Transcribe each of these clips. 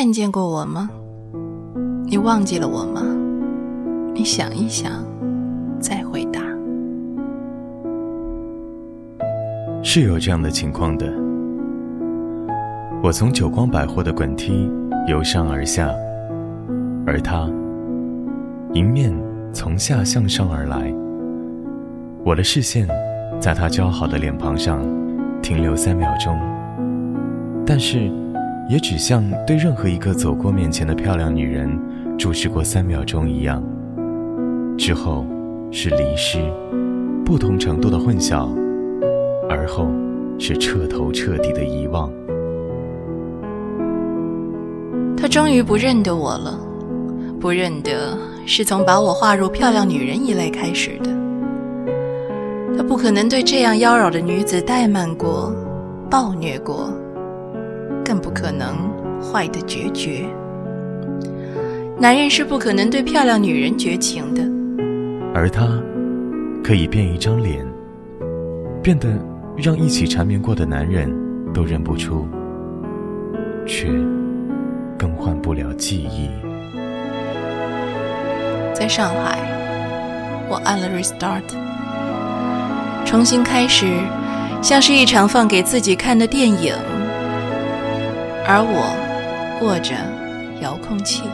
看见过我吗？你忘记了我吗？你想一想，再回答。是有这样的情况的。我从久光百货的滚梯由上而下，而他迎面从下向上而来。我的视线在他姣好的脸庞上停留三秒钟，但是也只像对任何一个走过面前的漂亮女人注视过三秒钟一样。之后是离失，不同程度的混淆，而后是彻头彻底的遗忘。他终于不认得我了，不认得是从把我划入漂亮女人一类开始的。他不可能对这样妖娆的女子怠慢过、暴虐过，更不可能坏的决绝。男人是不可能对漂亮女人绝情的，而他可以变一张脸，变得让一起缠绵过的男人都认不出，却更换不了记忆。在上海，我按了 restart。重新开始，像是一场放给自己看的电影，而我握着遥控器。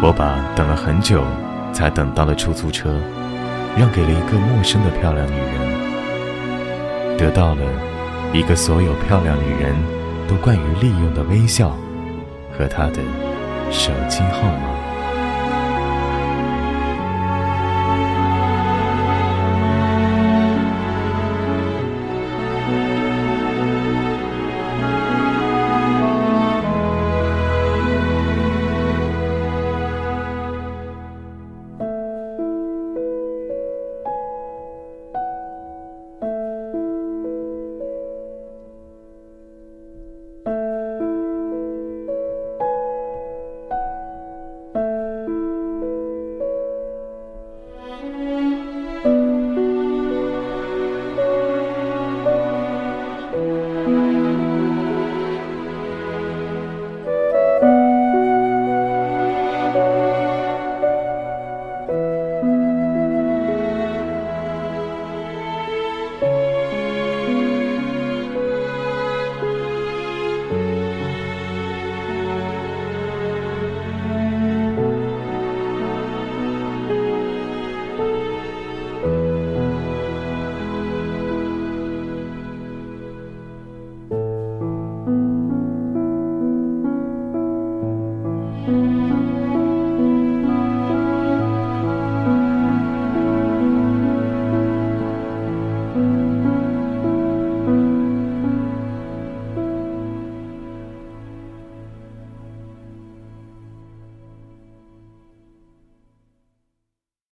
我把等了很久才等到的出租车让给了一个陌生的漂亮女人，得到了一个所有漂亮女人都惯于利用的微笑和她的手机号码。